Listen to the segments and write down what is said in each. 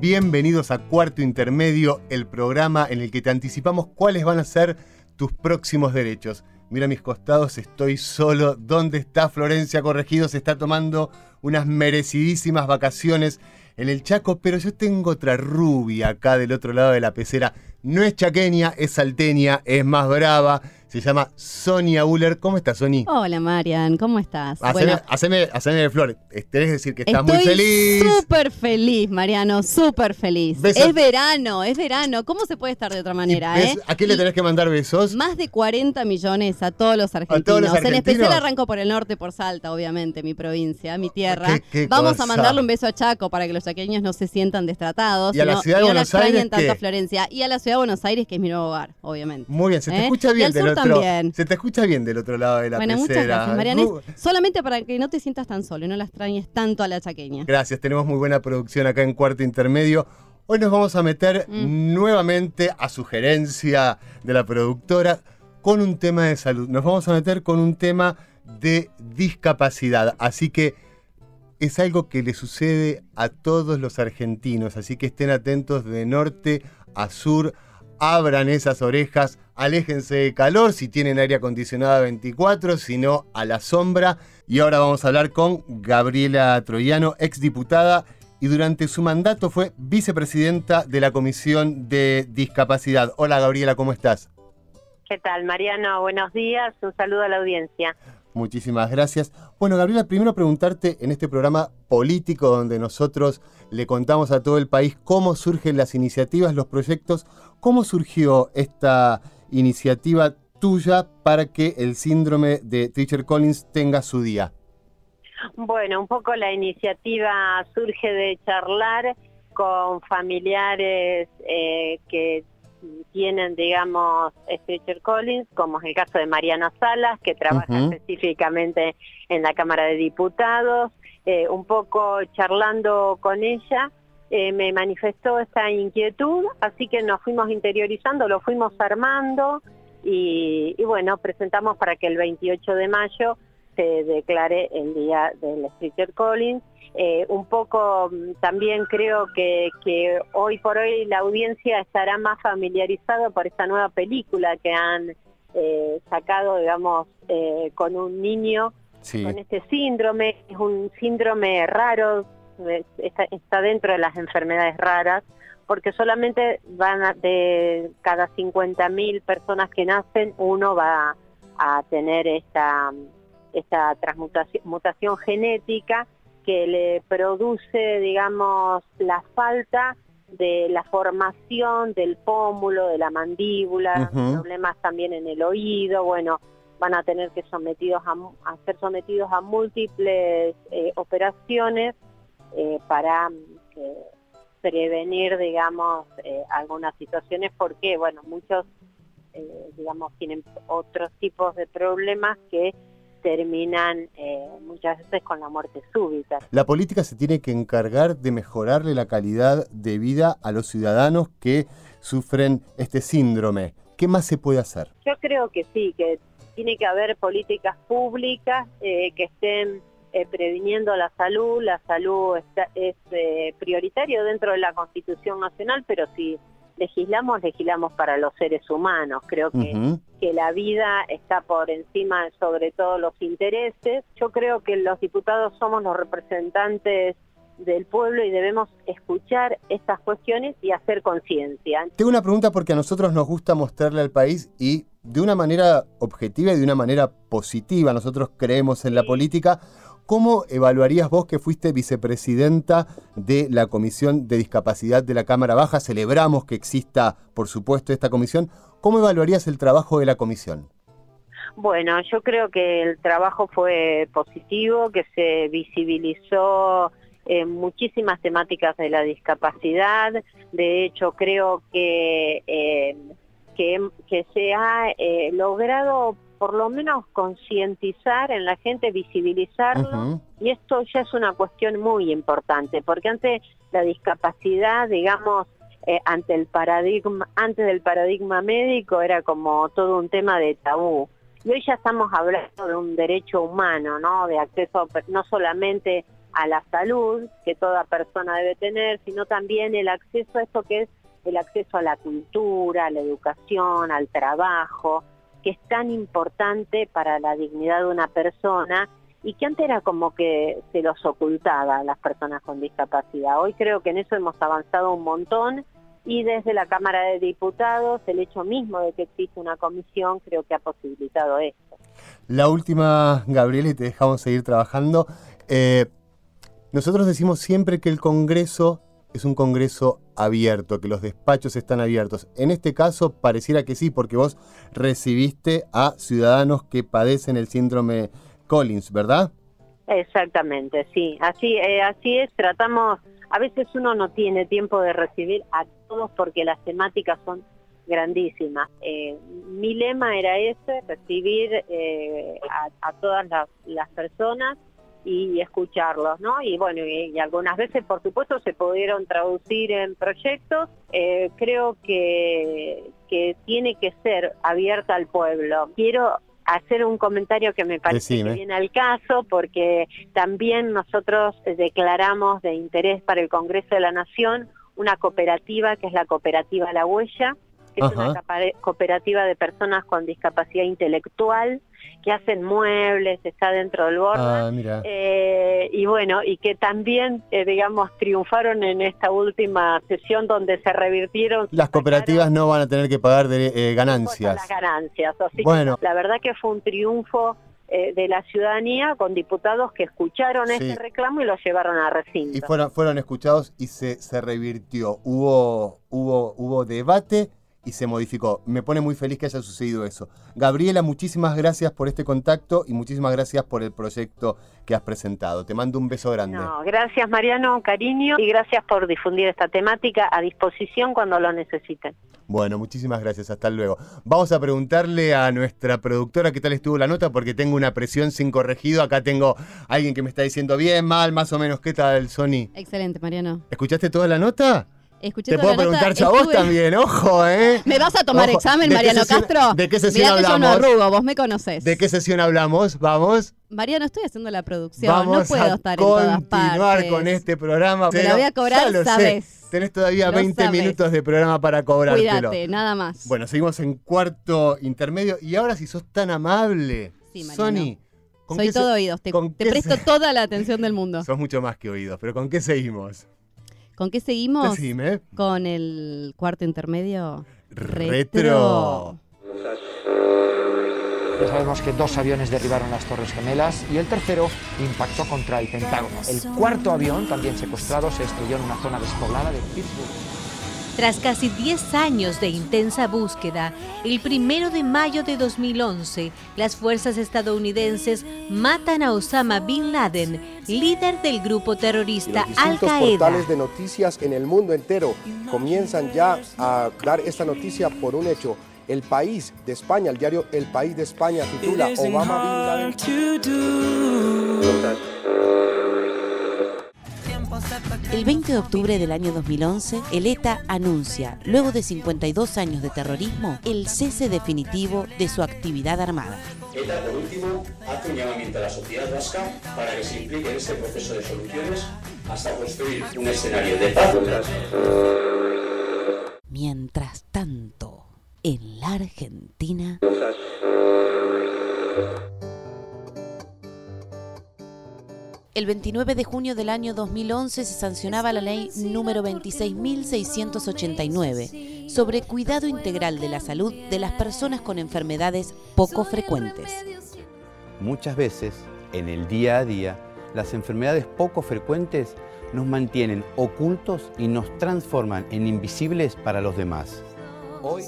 Bienvenidos a Cuarto Intermedio, el programa en el que te anticipamos cuáles van a ser tus próximos derechos. Mira a mis costados, estoy solo. ¿Dónde está Florencia Corregido? Se está tomando unas merecidísimas vacaciones en el Chaco, pero yo tengo otra rubia acá del otro lado de la pecera. No es chaqueña, es salteña, es más brava se llama Sonia Uller. ¿Cómo estás, Sony? Hola, Marian, ¿cómo estás? Haceme, bueno, haceme, haceme flor. Tenés decir que estás muy feliz. Súper feliz, Mariano, súper feliz. Es verano, es verano. ¿Cómo se puede estar de otra manera? Eh? ¿A quién le tenés que mandar besos? Más de 40 millones a todos los argentinos. ¿A todos los argentinos? En especial arranco por el norte, por Salta, obviamente, mi provincia, mi tierra. Vamos a mandarle un beso a Chaco para que los chaqueños no se sientan destratados. Y a la ciudad de Buenos Aires. tanto a Florencia. Y a la ciudad de Buenos Aires, que es mi nuevo hogar, obviamente. Muy bien, se te ¿Eh? escucha bien del se te escucha bien del otro lado de la bueno, muchas gracias, Mariana. solamente para que no te sientas tan solo y no la extrañes tanto a la chaqueña. Gracias, tenemos muy buena producción acá en Cuarto Intermedio. Hoy nos vamos a meter mm. nuevamente a sugerencia de la productora con un tema de salud. Nos vamos a meter con un tema de discapacidad. Así que es algo que le sucede a todos los argentinos. Así que estén atentos de norte a sur abran esas orejas, aléjense de calor si tienen aire acondicionado 24, si no a la sombra. Y ahora vamos a hablar con Gabriela Troyano, exdiputada y durante su mandato fue vicepresidenta de la Comisión de Discapacidad. Hola Gabriela, ¿cómo estás? ¿Qué tal, Mariano? Buenos días, un saludo a la audiencia. Muchísimas gracias. Bueno, Gabriela, primero preguntarte en este programa político donde nosotros le contamos a todo el país cómo surgen las iniciativas, los proyectos, cómo surgió esta iniciativa tuya para que el síndrome de Teacher Collins tenga su día. Bueno, un poco la iniciativa surge de charlar con familiares eh, que tienen, digamos, Stretcher Collins, como es el caso de Mariana Salas, que trabaja específicamente en la Cámara de Diputados, eh, un poco charlando con ella, eh, me manifestó esta inquietud, así que nos fuimos interiorizando, lo fuimos armando y, y bueno, presentamos para que el 28 de mayo se declare el día del Stretcher Collins eh, un poco mm, también creo que, que, hoy por hoy la audiencia estará más familiarizada por esta nueva película que han eh, sacado, digamos, eh, con un niño con este síndrome. Es un síndrome raro, está, está, dentro de las enfermedades raras, porque solamente van a, de cada 50.000 personas que nacen, uno va a tener esta, esta transmutación mutación genética que le produce, digamos, la falta de la formación del pómulo, de la mandíbula, problemas también en el oído, bueno, van a tener que sometidos a, ser sometidos a múltiples eh, operaciones eh, para eh, prevenir, digamos, algunas situaciones, porque, bueno, muchos, digamos, tienen otros tipos de problemas que terminan eh, muchas veces con la muerte súbita. La política se tiene que encargar de mejorarle la calidad de vida a los ciudadanos que sufren este síndrome. ¿Qué más se puede hacer? Yo creo que sí, que tiene que haber políticas públicas eh, que estén eh, previniendo la salud. La salud es prioritario dentro de la Constitución Nacional, pero si legislamos, legislamos para los seres humanos. Creo que, que la vida está por encima sobre todo los intereses. Yo creo que los diputados somos los representantes del pueblo y debemos escuchar estas cuestiones y hacer conciencia. Tengo una pregunta porque a nosotros nos gusta mostrarle al país y de una manera objetiva y de una manera positiva, nosotros creemos en la política, ¿Cómo evaluarías vos que fuiste vicepresidenta de la Comisión de Discapacidad de la Cámara Baja? Celebramos que exista, por supuesto, esta comisión. ¿Cómo evaluarías el trabajo de la comisión? Bueno, yo creo que el trabajo fue positivo, que se visibilizó eh, muchísimas temáticas de la discapacidad. De hecho, creo que, eh, que, se ha eh, logrado por lo menos concientizar en la gente, visibilizarlo, y esto ya es una cuestión muy importante, porque antes la discapacidad, digamos, ante el paradigma, antes del paradigma médico era como todo un tema de tabú. Y hoy ya estamos hablando de un derecho humano, ¿no? De acceso no solamente a la salud que toda persona debe tener, sino también el acceso a esto que es el acceso a la cultura, a la educación, al trabajo, que es tan importante para la dignidad de una persona y que antes era como que se los ocultaba a las personas con discapacidad. Hoy creo que en eso hemos avanzado un montón y desde la Cámara de Diputados el hecho mismo de que existe una comisión creo que ha posibilitado esto. La última, Gabriel, y te dejamos seguir trabajando. Eh, nosotros decimos siempre que el Congreso es un Congreso abierto, que los despachos están abiertos. En este caso pareciera que sí, porque vos recibiste a ciudadanos que padecen el síndrome Collins, ¿verdad? Exactamente, sí. Así, eh, así es. Tratamos, a veces uno no tiene tiempo de recibir a todos porque las temáticas son grandísimas. Eh, mi lema era ese, recibir eh, a, todas las personas y escucharlos, ¿no? Y bueno, y, algunas veces, por supuesto, se pudieron traducir en proyectos. Eh, creo que, que tiene que ser abierta al pueblo. Quiero hacer un comentario que me parece que viene al caso, porque también nosotros declaramos de interés para el Congreso de la Nación una cooperativa que es la cooperativa La Huella, que es una cooperativa de personas con discapacidad intelectual que hacen muebles, está dentro del borde. Ah, eh, y bueno, y que también, eh, digamos, triunfaron en esta última sesión donde se revirtieron. Las cooperativas no van a tener que pagar de, eh, ganancias. Las ganancias. bueno. la verdad que fue un triunfo de la ciudadanía con diputados que escucharon ese reclamo y lo llevaron a recinto. Y fueron, fueron escuchados y se, se revirtió. Hubo, hubo, hubo debate y se modificó. Me pone muy feliz que haya sucedido eso. Gabriela, muchísimas gracias por este contacto y muchísimas gracias por el proyecto que has presentado. Te mando un beso grande. gracias Mariano, cariño, y gracias por difundir esta temática a disposición cuando lo necesiten. Bueno, muchísimas gracias, hasta luego. Vamos a preguntarle a nuestra productora qué tal estuvo la nota, porque tengo una presión sin corregido. Acá tengo alguien que me está diciendo bien, mal, más o menos. ¿Qué tal, Sony? Excelente, Mariano. ¿Escuchaste toda la nota? Te puedo preguntar a vos también, ojo, ¿eh? ¿Me vas a tomar examen, Mariano Castro? ¿De qué sesión hablamos? Que yo no arrugo, vos me conocés. ¿De qué sesión hablamos? Vamos. Mariano, estoy haciendo la producción, no puedo estar en todas partes. continuar con este programa. Te lo voy a cobrar, sabes. Tenés todavía 20 minutos de programa para cobrártelo. Cuídate, nada más. Bueno, seguimos en cuarto intermedio. Y ahora, si sos tan amable, sí, Sony. Soy todo oídos, te, te presto toda la atención del mundo. Sos mucho más que oídos, pero ¿con qué seguimos? ¿Con qué seguimos? Con el cuarto intermedio. Retro. Ya sabemos que dos aviones derribaron las Torres Gemelas y el tercero impactó contra el Pentágono. El cuarto avión, también secuestrado, se estrelló en una zona despoblada de Pittsburgh. Tras casi 10 años de intensa búsqueda, el primero de mayo de 2011, las fuerzas estadounidenses matan a Osama Bin Laden, líder del grupo terrorista Al-Qaeda. Los portales de noticias en el mundo entero comienzan ya a dar esta noticia por un hecho. El País de España, el diario El País de España titula Obama Bin Laden. El 20 de octubre del año 2011, el ETA anuncia, luego de 52 años de terrorismo, el cese definitivo de su actividad armada. ETA, por último, hace un llamamiento a la sociedad vasca para que se implique en este proceso de soluciones hasta construir un escenario de paz. Mientras tanto, en la Argentina... El 29 de junio del año 2011 se sancionaba la ley número 26.689 sobre cuidado integral de la salud de las personas con enfermedades poco frecuentes. Muchas veces, en el día a día, las enfermedades poco frecuentes nos mantienen ocultos y nos transforman en invisibles para los demás. Hoy,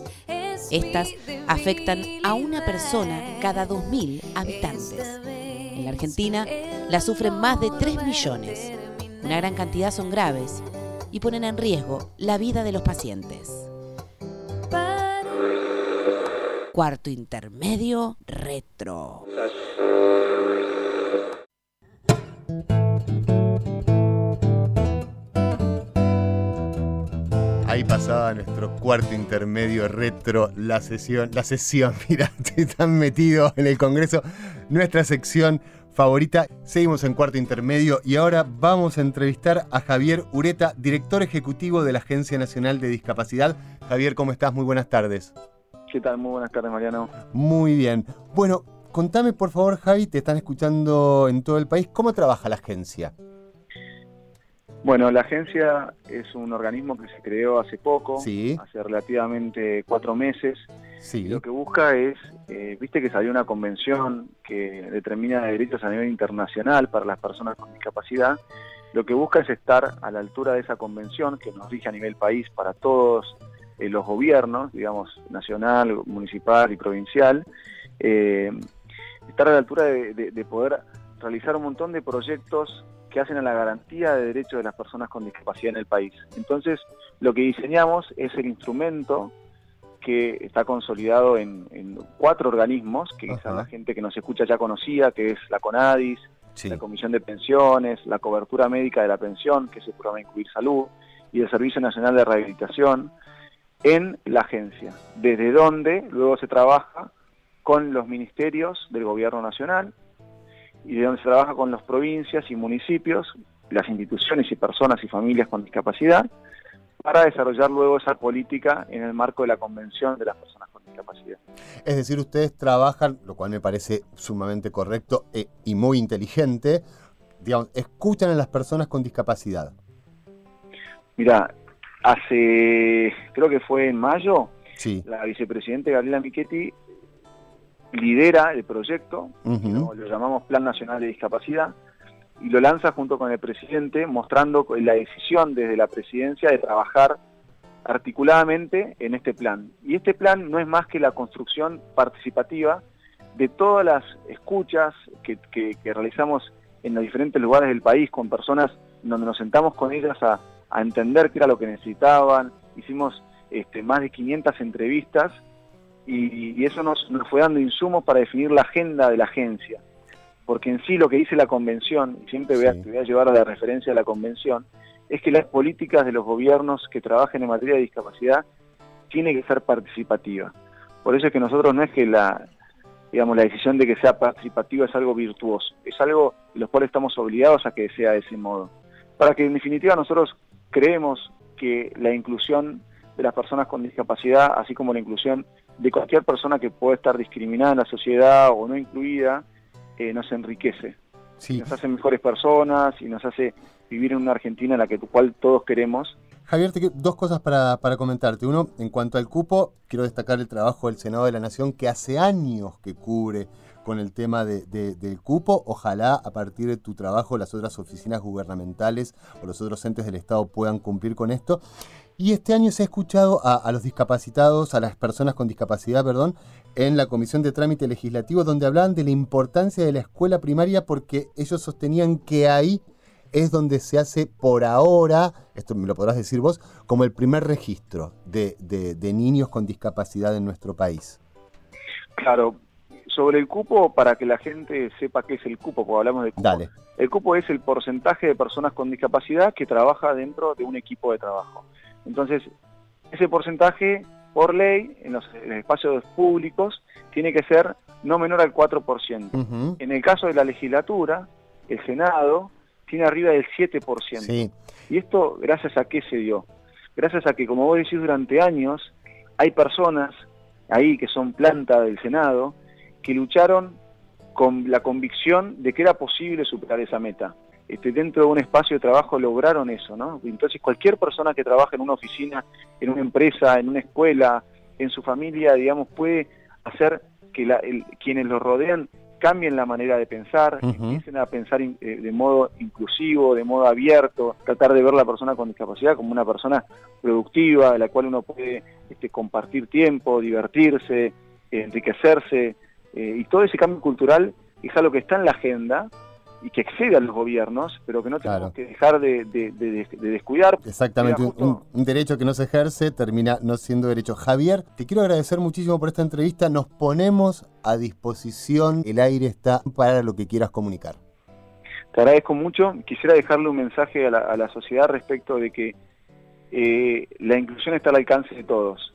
estas afectan a una persona cada 2.000 habitantes. En la Argentina la sufren más de 3 millones. Una gran cantidad son graves y ponen en riesgo la vida de los pacientes. Cuarto intermedio retro. Ahí pasaba nuestro cuarto intermedio retro, la sesión, la sesión, mira, están metidos en el Congreso, nuestra sección favorita. Seguimos en cuarto intermedio y ahora vamos a entrevistar a Javier Ureta, director ejecutivo de la Agencia Nacional de Discapacidad. Javier, ¿cómo estás? Muy buenas tardes. ¿Qué tal? Muy buenas tardes, Mariano. Muy bien. Bueno, contame por favor, Javi, te están escuchando en todo el país, ¿cómo trabaja la agencia? Bueno, la agencia es un organismo que se creó hace poco, hace relativamente cuatro meses. Sí. Lo que busca es, eh, viste que salió una convención que determina derechos a nivel internacional para las personas con discapacidad. Lo que busca es estar a la altura de esa convención que nos rige a nivel país para todos eh, los gobiernos, digamos, nacional, municipal y provincial. Eh, estar a la altura de poder realizar un montón de proyectos que hacen a la garantía de derechos de las personas con discapacidad en el país. Entonces, lo que diseñamos es el instrumento que está consolidado en, cuatro organismos, que quizá la gente que nos escucha ya conocía, que es la CONADIS, la Comisión de Pensiones, la Cobertura Médica de la Pensión, que se programa Incluir Salud, y el Servicio Nacional de Rehabilitación, en la agencia, desde donde luego se trabaja con los ministerios del Gobierno Nacional, y de donde se trabaja con las provincias y municipios, las instituciones y personas y familias con discapacidad, para desarrollar luego esa política en el marco de la Convención de las Personas con Discapacidad. Es decir, ustedes trabajan, lo cual me parece sumamente correcto eh, y muy inteligente, digamos, escuchan a las personas con discapacidad. Mira, hace, creo que fue en mayo, la vicepresidenta Gabriela Michetti lidera el proyecto, lo, llamamos Plan Nacional de Discapacidad, y lo lanza junto con el presidente, mostrando la decisión desde la presidencia de trabajar articuladamente en este plan. Y este plan no es más que la construcción participativa de todas las escuchas que, realizamos en los diferentes lugares del país con personas donde nos sentamos con ellas a, entender qué era lo que necesitaban. Hicimos este, más de 500 entrevistas y, eso nos, fue dando insumos para definir la agenda de la agencia. Porque en sí lo que dice la convención, y siempre voy a, voy a llevar a la referencia de la convención, es que las políticas de los gobiernos que trabajen en materia de discapacidad tiene que ser participativa. Por eso es que nosotros no es que la, digamos, la decisión de que sea participativa es algo virtuoso, es algo de los cuales estamos obligados a que sea de ese modo. Para que en definitiva nosotros creemos que la inclusión de las personas con discapacidad, así como la inclusión de cualquier persona que pueda estar discriminada en la sociedad o no incluida, eh, nos enriquece. Nos hace mejores personas y nos hace vivir en una Argentina en la que cual todos queremos. Javier, dos cosas para, comentarte. Uno, en cuanto al cupo, quiero destacar el trabajo del Senado de la Nación que hace años que cubre con el tema del cupo. Ojalá a partir de tu trabajo las otras oficinas gubernamentales o los otros entes del Estado puedan cumplir con esto. Y este año se ha escuchado a, los discapacitados, a las personas con discapacidad, perdón, en la Comisión de Trámite Legislativo, donde hablaban de la importancia de la escuela primaria porque ellos sostenían que ahí es donde se hace por ahora, esto me lo podrás decir vos, como el primer registro de, niños con discapacidad en nuestro país. Claro, sobre el cupo, para que la gente sepa qué es el cupo, porque hablamos de cupo. Dale. El cupo es el porcentaje de personas con discapacidad que trabaja dentro de un equipo de trabajo. Entonces, ese porcentaje, por ley, en los, espacios públicos, tiene que ser no menor al 4%. En el caso de la legislatura, el Senado tiene arriba del 7%. Y esto, gracias a qué se dio? Gracias a que, como vos decís, durante años hay personas ahí que son planta del Senado que lucharon con la convicción de que era posible superar esa meta. Este, dentro de un espacio de trabajo lograron eso, ¿no? Entonces cualquier persona que trabaja en una oficina, en una empresa, en una escuela, en su familia, digamos, puede hacer que quienes lo rodean cambien la manera de pensar, empiecen a pensar eh, de modo inclusivo, de modo abierto, tratar de ver a la persona con discapacidad como una persona productiva, de la cual uno puede este, compartir tiempo, divertirse, enriquecerse, eh, y todo ese cambio cultural es algo que está en la agenda, y que excede a los gobiernos, pero que no tenemos que dejar de, descuidar. Exactamente, un, derecho que no se ejerce termina no siendo derecho. Javier, te quiero agradecer muchísimo por esta entrevista, nos ponemos a disposición, el aire está para lo que quieras comunicar. Te agradezco mucho, quisiera dejarle un mensaje a la, sociedad respecto de que eh, la inclusión está al alcance de todos.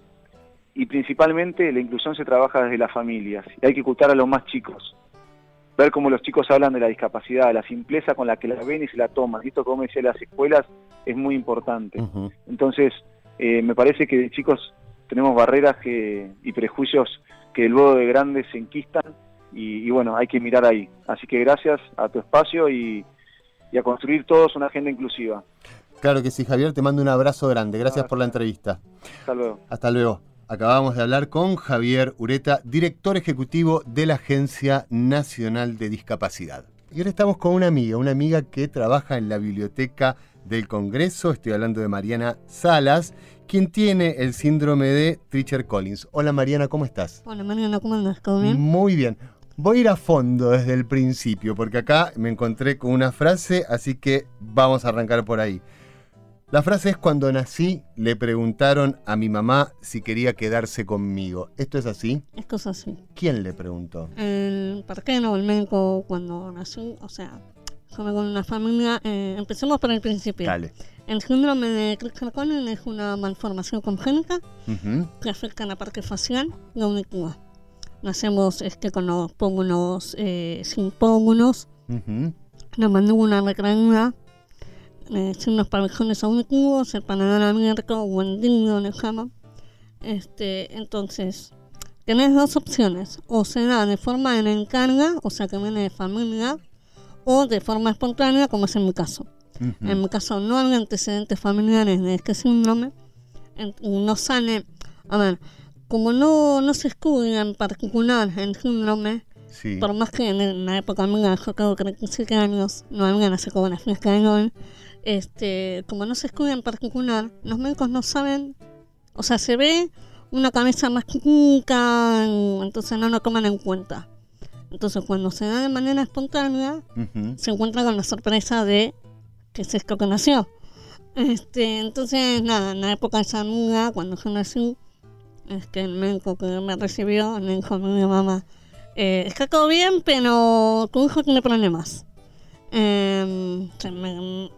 Y principalmente la inclusión se trabaja desde las familias. Y hay que ocultar a los más chicos ver cómo los chicos hablan de la discapacidad, la simpleza con la que la ven y se la toman. Y esto, como decía, las escuelas es muy importante. Entonces, eh, me parece que de chicos tenemos barreras que, y prejuicios que luego de grandes se enquistan y, bueno, hay que mirar ahí. Así que gracias a tu espacio y, a construir todos una agenda inclusiva. Claro que sí, Javier, te mando un abrazo grande. Gracias por la entrevista. Hasta luego. Hasta luego. Acabamos de hablar con Javier Ureta, director ejecutivo de la Agencia Nacional de Discapacidad. Y ahora estamos con una amiga, una amiga que trabaja en la biblioteca del Congreso. Estoy hablando de Mariana Salas, quien tiene el síndrome de Treacher Collins. Hola Mariana, ¿cómo estás? Hola Mariana, ¿cómo andas? ¿Todo bien? Muy bien. Voy a ir a fondo desde el principio, porque acá me encontré con una frase, así que vamos a arrancar por ahí. La frase es cuando nací le preguntaron a mi mamá si quería quedarse conmigo. ¿Esto es así? Es cosa así. ¿Quién le preguntó? El parqueno, el médico cuando nací, o sea, con una familia, eh, empecemos por el principio. Dale. El síndrome de Creutzfeldt-Jakob es una malformación congénita que afecta a la parte facial y auditiva. Nacemos este, con los pómulos eh, sin pómulos, la mandíbula retraída, eh, unos pabellones auditivos, el paladar abierto o el digno le llaman. Este, entonces, tenés dos opciones, o se da de forma en encarga, o sea que viene de familia, o de forma espontánea, como es en mi caso. En mi caso no hay antecedentes familiares de este síndrome, no sale, a ver, como no, no se estudia en particular el síndrome, por más que en la época mía, yo creo que 37 años, no había las ecografías que hay hoy, este, como no se estudia en particular, los médicos no saben, o sea, se ve una cabeza más chiquita, entonces no lo toman en cuenta. Entonces cuando se da de manera espontánea, se encuentra con la sorpresa de que es esto que nació. Este, entonces, nada, en la época de esa amiga, cuando yo nací, es que el médico que me recibió me dijo a mi mamá, eh, está todo bien, pero tu hijo tiene problemas. Eh,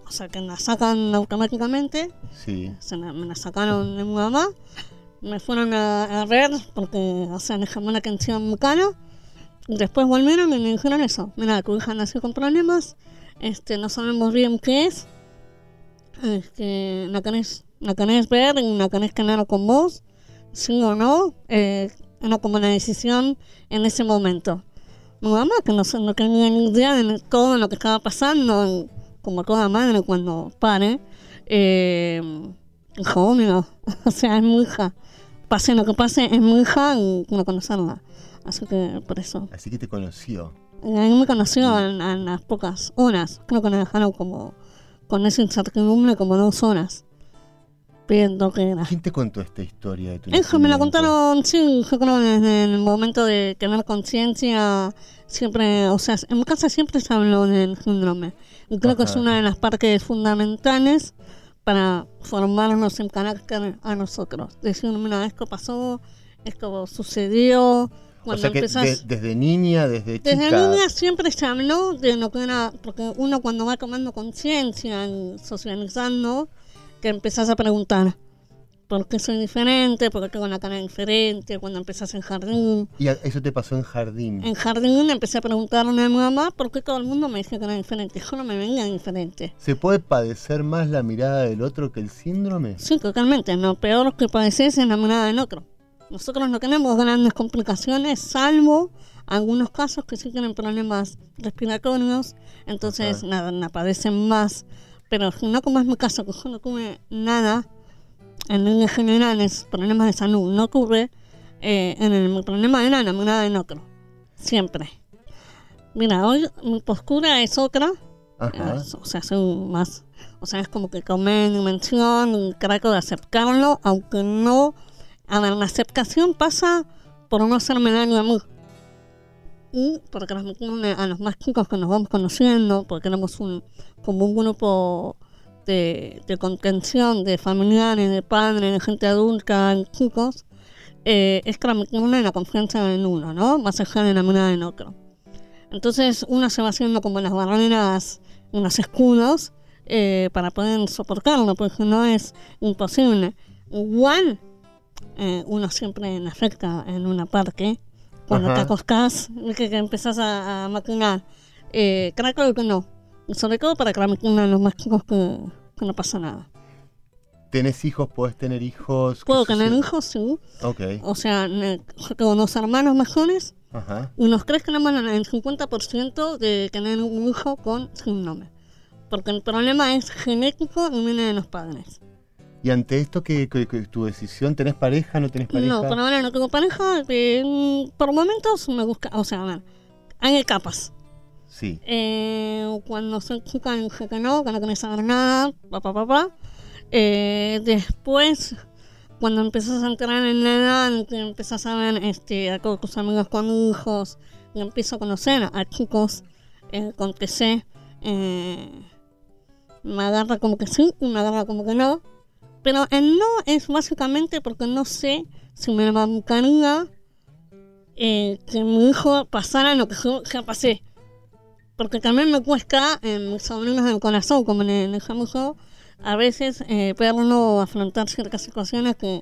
o sea, que la sacan automáticamente. Sí. Se me, la sacaron de mi mamá. Me fueron a, ver porque, o sea, me la atención muy cara. Después volvieron y me dijeron eso. Mira, tu hija nació con problemas. Este, no sabemos bien qué es. Este, la querés, la querés ver, la querés tener con vos. Sí o no. Eh, era como una decisión en ese momento mamá, que no, no tenía ni idea de todo lo que estaba pasando, como toda madre cuando pare, eh, dijo, mira, o sea, es mi hija. Pase lo que pase, es mi hija y no conocerla. Así que por eso. Así que te conoció. A mí me conoció en, las pocas horas. Creo que me dejaron como con esa incertidumbre como dos horas. Viendo que era. ¿Quién te contó esta historia de tu Eso me la contaron, sí, yo creo desde el momento de tener conciencia siempre, o sea, en mi casa siempre se habló del síndrome. Y creo que es una de las partes fundamentales para formarnos en carácter a nosotros. Decir, mira, esto pasó, esto sucedió. Cuando o sea que desde niña, desde chica... Desde niña siempre se habló de lo que era, porque uno cuando va tomando conciencia, socializando, que empezás a preguntar, ¿por qué soy diferente? ¿Por qué tengo una cara diferente? Cuando empezás en jardín. ¿Y eso te pasó en jardín? En jardín empecé a preguntarle a mi mamá por qué todo el mundo me dice que era diferente. Yo no me venía diferente. ¿Se puede padecer más la mirada del otro que el síndrome? Sí, totalmente. Lo peor que padeces es la mirada del otro. Nosotros no tenemos grandes complicaciones, salvo algunos casos que sí tienen problemas respiratorios. Entonces, nada, nada, padecen más. Pero no como es mi caso, que yo no tuve nada en líneas generales, problemas de salud no ocurre, eh, en el problema de la mirada de otro. Siempre. Mira, hoy mi postura es otra. o sea, soy más. O sea, es como que tomé dimensión y trato de aceptarlo, aunque no. A ver, la aceptación pasa por no hacerme daño a mí. Y para transmitirle a los más chicos que nos vamos conociendo, porque tenemos un, como un grupo de, contención de familiares, de padres, de gente adulta, de chicos, eh, es transmitirle la confianza en uno, ¿no? Más allá de la mirada en otro. Entonces uno se va haciendo como las barreras, unos escudos, eh, para poder soportarlo, porque no es imposible. Igual, eh, uno siempre en afecta en una parte, cuando te acostás, que, que empezás a, maquinar. Eh, creo que no. Sobre todo para que la a los más chicos que, no pasa nada. ¿Tenés hijos? ¿Puedes tener hijos? Puedo tener hijos, sí. Ok. O sea, tengo dos hermanos mayores. Ajá. Y nos crees que tenemos el 50% de tener un hijo con sin nombre. Porque el problema es genético y viene de los padres. ¿Y ante esto qué, tu decisión? ¿Tenés pareja? ¿No tenés pareja? No, por ahora no tengo pareja. Eh, por momentos me busca, o sea, a ver, hay capas. Sí. Eh, cuando soy chica dije que no, que no quería saber nada, papá, papá. Eh, después, cuando empezás a entrar en la edad, que empezás a ver este, a tus amigos con hijos, y empiezo a conocer a chicos con TC, eh, me agarra como que sí y me agarra como que no. Pero el no es básicamente porque no sé si me bancaría eh, que mi hijo pasara lo que yo ya pasé. Porque también me cuesta en mis sobrinos del corazón, como le dejamos yo, a veces eh, verlo afrontar ciertas situaciones que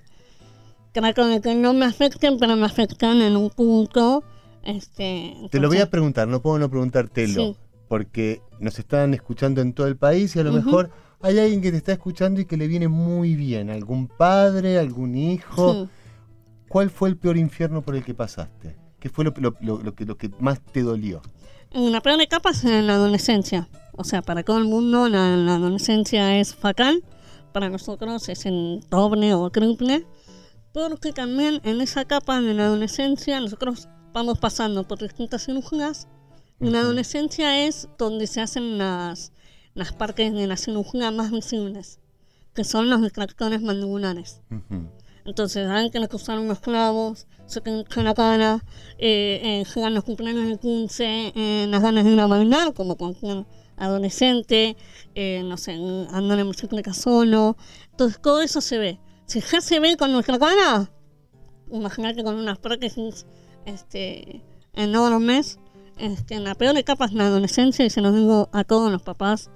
creo que no me afecten, pero me afectan en un punto. Este, Te lo voy a preguntar, no puedo no preguntártelo, porque nos están escuchando en todo el país y a lo mejor hay alguien que te está escuchando y que le viene muy bien, algún padre, algún hijo. ¿Cuál fue el peor infierno por el que pasaste? ¿Qué fue lo, que, lo que más te dolió? La peor etapa es en la adolescencia. O sea, para todo el mundo la, adolescencia es fatal. Para nosotros es en doble o triple. Porque también en esa etapa de la adolescencia nosotros vamos pasando por distintas cirugías. Y la adolescencia es donde se hacen las, las partes de la cirugía más visibles, que son los extractores mandibulares. Entonces, saben que usaron unos clavos, se en la cara, eh, eh, llegan los cumpleaños de 15, eh, las ganas de ir a bailar, como cualquier adolescente, eh, no sé, andan en bicicleta solo. Entonces, todo eso se ve. Si ya se ve con nuestra cara, imagínate con unas prótesis este, enormes, este, en la peor etapa es la adolescencia, y se lo digo a todos los papás,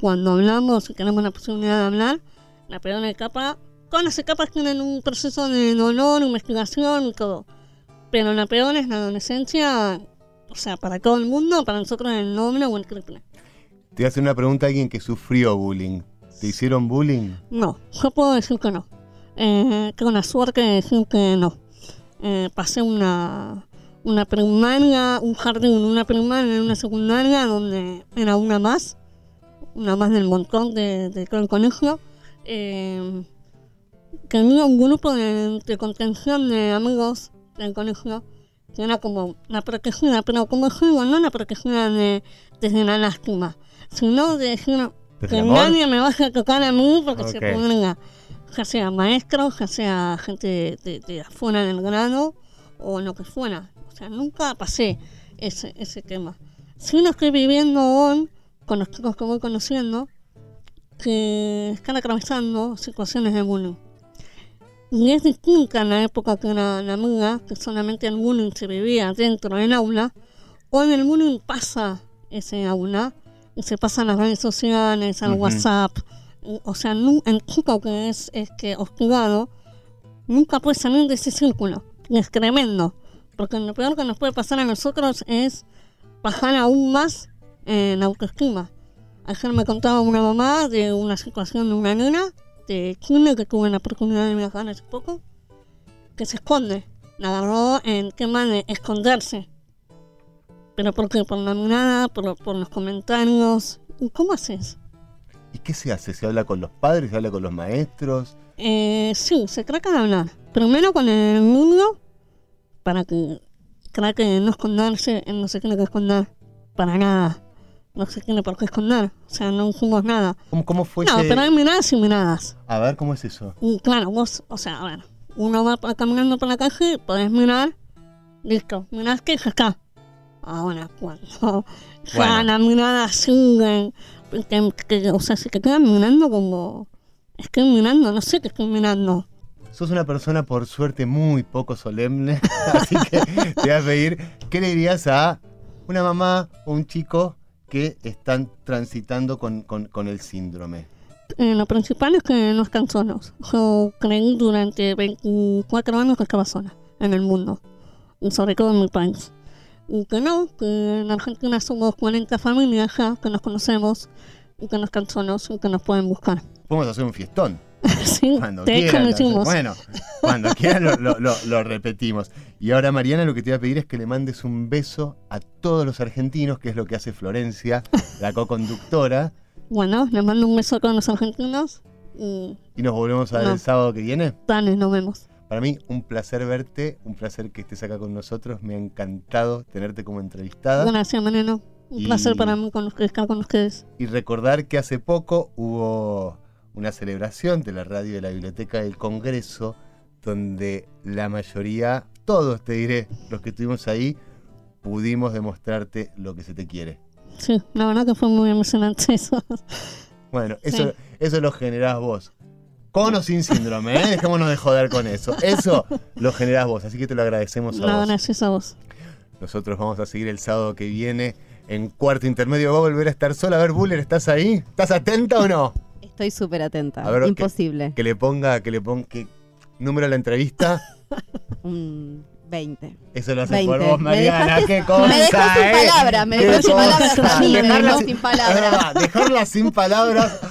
cuando hablamos y tenemos la posibilidad de hablar, la peor etapa, todas las etapas tienen un proceso de dolor, investigación y todo. Pero la peor es la adolescencia, o sea, para todo el mundo, para nosotros el nombre o el triple. Te hace una pregunta a alguien que sufrió bullying. ¿Te hicieron bullying? No, yo puedo decir que no. Eh, tengo la suerte de decir que no. Eh, pasé una, una primaria, un jardín, una primaria, una secundaria donde era una más una más del montón de, de todo el colegio, eh, tenía un grupo de, contención de amigos del colegio que era como la protegida, pero como digo, no la protegida de, desde la lástima, sino de decir que nadie me vaya a tocar a mí porque se ponga, ya sea maestro, ya sea gente de, de, afuera del grado o lo que fuera. Sea, nunca pasé ese, ese tema. Si no estoy viviendo hoy con los chicos que voy conociendo que están atravesando situaciones de bullying. Y es distinta en la época que era la mía, que solamente el bullying se vivía dentro del aula. Hoy el bullying pasa ese aula y se pasa a las redes sociales, al WhatsApp. O sea, el chico que es, es que hostigado nunca puede salir de ese círculo. Y es tremendo. Porque lo peor que nos puede pasar a nosotros es bajar aún más en autoestima. Ayer me contaba una mamá de una situación de una nena de Chile que tuve la oportunidad de viajar hace poco, que se esconde. La agarró en tema de esconderse. ¿Pero por qué? Por la mirada, por, por los comentarios. ¿Y cómo haces? ¿Y qué se hace? ¿Se habla con los padres? ¿Se habla con los maestros? Eh, sí, se trata de hablar. Primero con el niño, para que crea que no esconderse, no se tiene que esconder para nada no se tiene por qué esconder. O sea, no hicimos nada. ¿Cómo, cómo fue No, pero hay miradas y miradas. A ver, ¿cómo es eso? Y claro, vos, o sea, a ver, uno va caminando por la calle, podés mirar, listo, mirás que ya está. Ahora, cuando bueno. la mirada sigue, que, o sea, se te quedan mirando como. Estoy mirando, no sé qué estoy mirando. Sos una persona, por suerte, muy poco solemne, así que te voy a pedir, ¿qué le dirías a una mamá o un chico que están transitando con, con, el síndrome? Eh, lo principal es que no están solos. Yo creí durante 24 años que estaba sola en el mundo, sobre todo en mi país. Y que no, que en Argentina somos 40 familias ya que nos conocemos y que no están solos y que nos pueden buscar. Podemos hacer un fiestón. sí, cuando quieran. Bueno, cuando quieran lo, lo, lo, repetimos. Y ahora, Mariana, lo que te voy a pedir es que le mandes un beso a todos los argentinos, que es lo que hace Florencia, la co-conductora. Bueno, le mando un beso a todos los argentinos. Y, ¿Y nos volvemos a ver el sábado que viene. Dale, nos vemos. Para mí, un placer verte, un placer que estés acá con nosotros. Me ha encantado tenerte como entrevistada. Gracias, Maneno. Un placer para mí con, estar con ustedes. Y recordar que hace poco hubo una celebración de la radio de la Biblioteca del Congreso, donde la mayoría, todos te diré, los que estuvimos ahí, pudimos demostrarte lo que se te quiere. Sí, la verdad que fue muy emocionante eso. Bueno, eso, eso lo generás vos. Con o sin síndrome, ¿eh? dejémonos de joder con eso. Eso lo generás vos, así que te lo agradecemos a no, vos. gracias a vos. Nosotros vamos a seguir el sábado que viene en cuarto intermedio. Va a volver a estar sola. A ver, Buller, ¿estás ahí? ¿Estás atenta o no? Estoy súper atenta. Imposible. Que, le ponga, que le ponga, que número de la entrevista. Un 20. Eso lo haces por vos, Mariana. Qué cosa, me dejó sin eh. palabras, me dejó sin palabras dejarla, sin palabras. dejarla sin palabras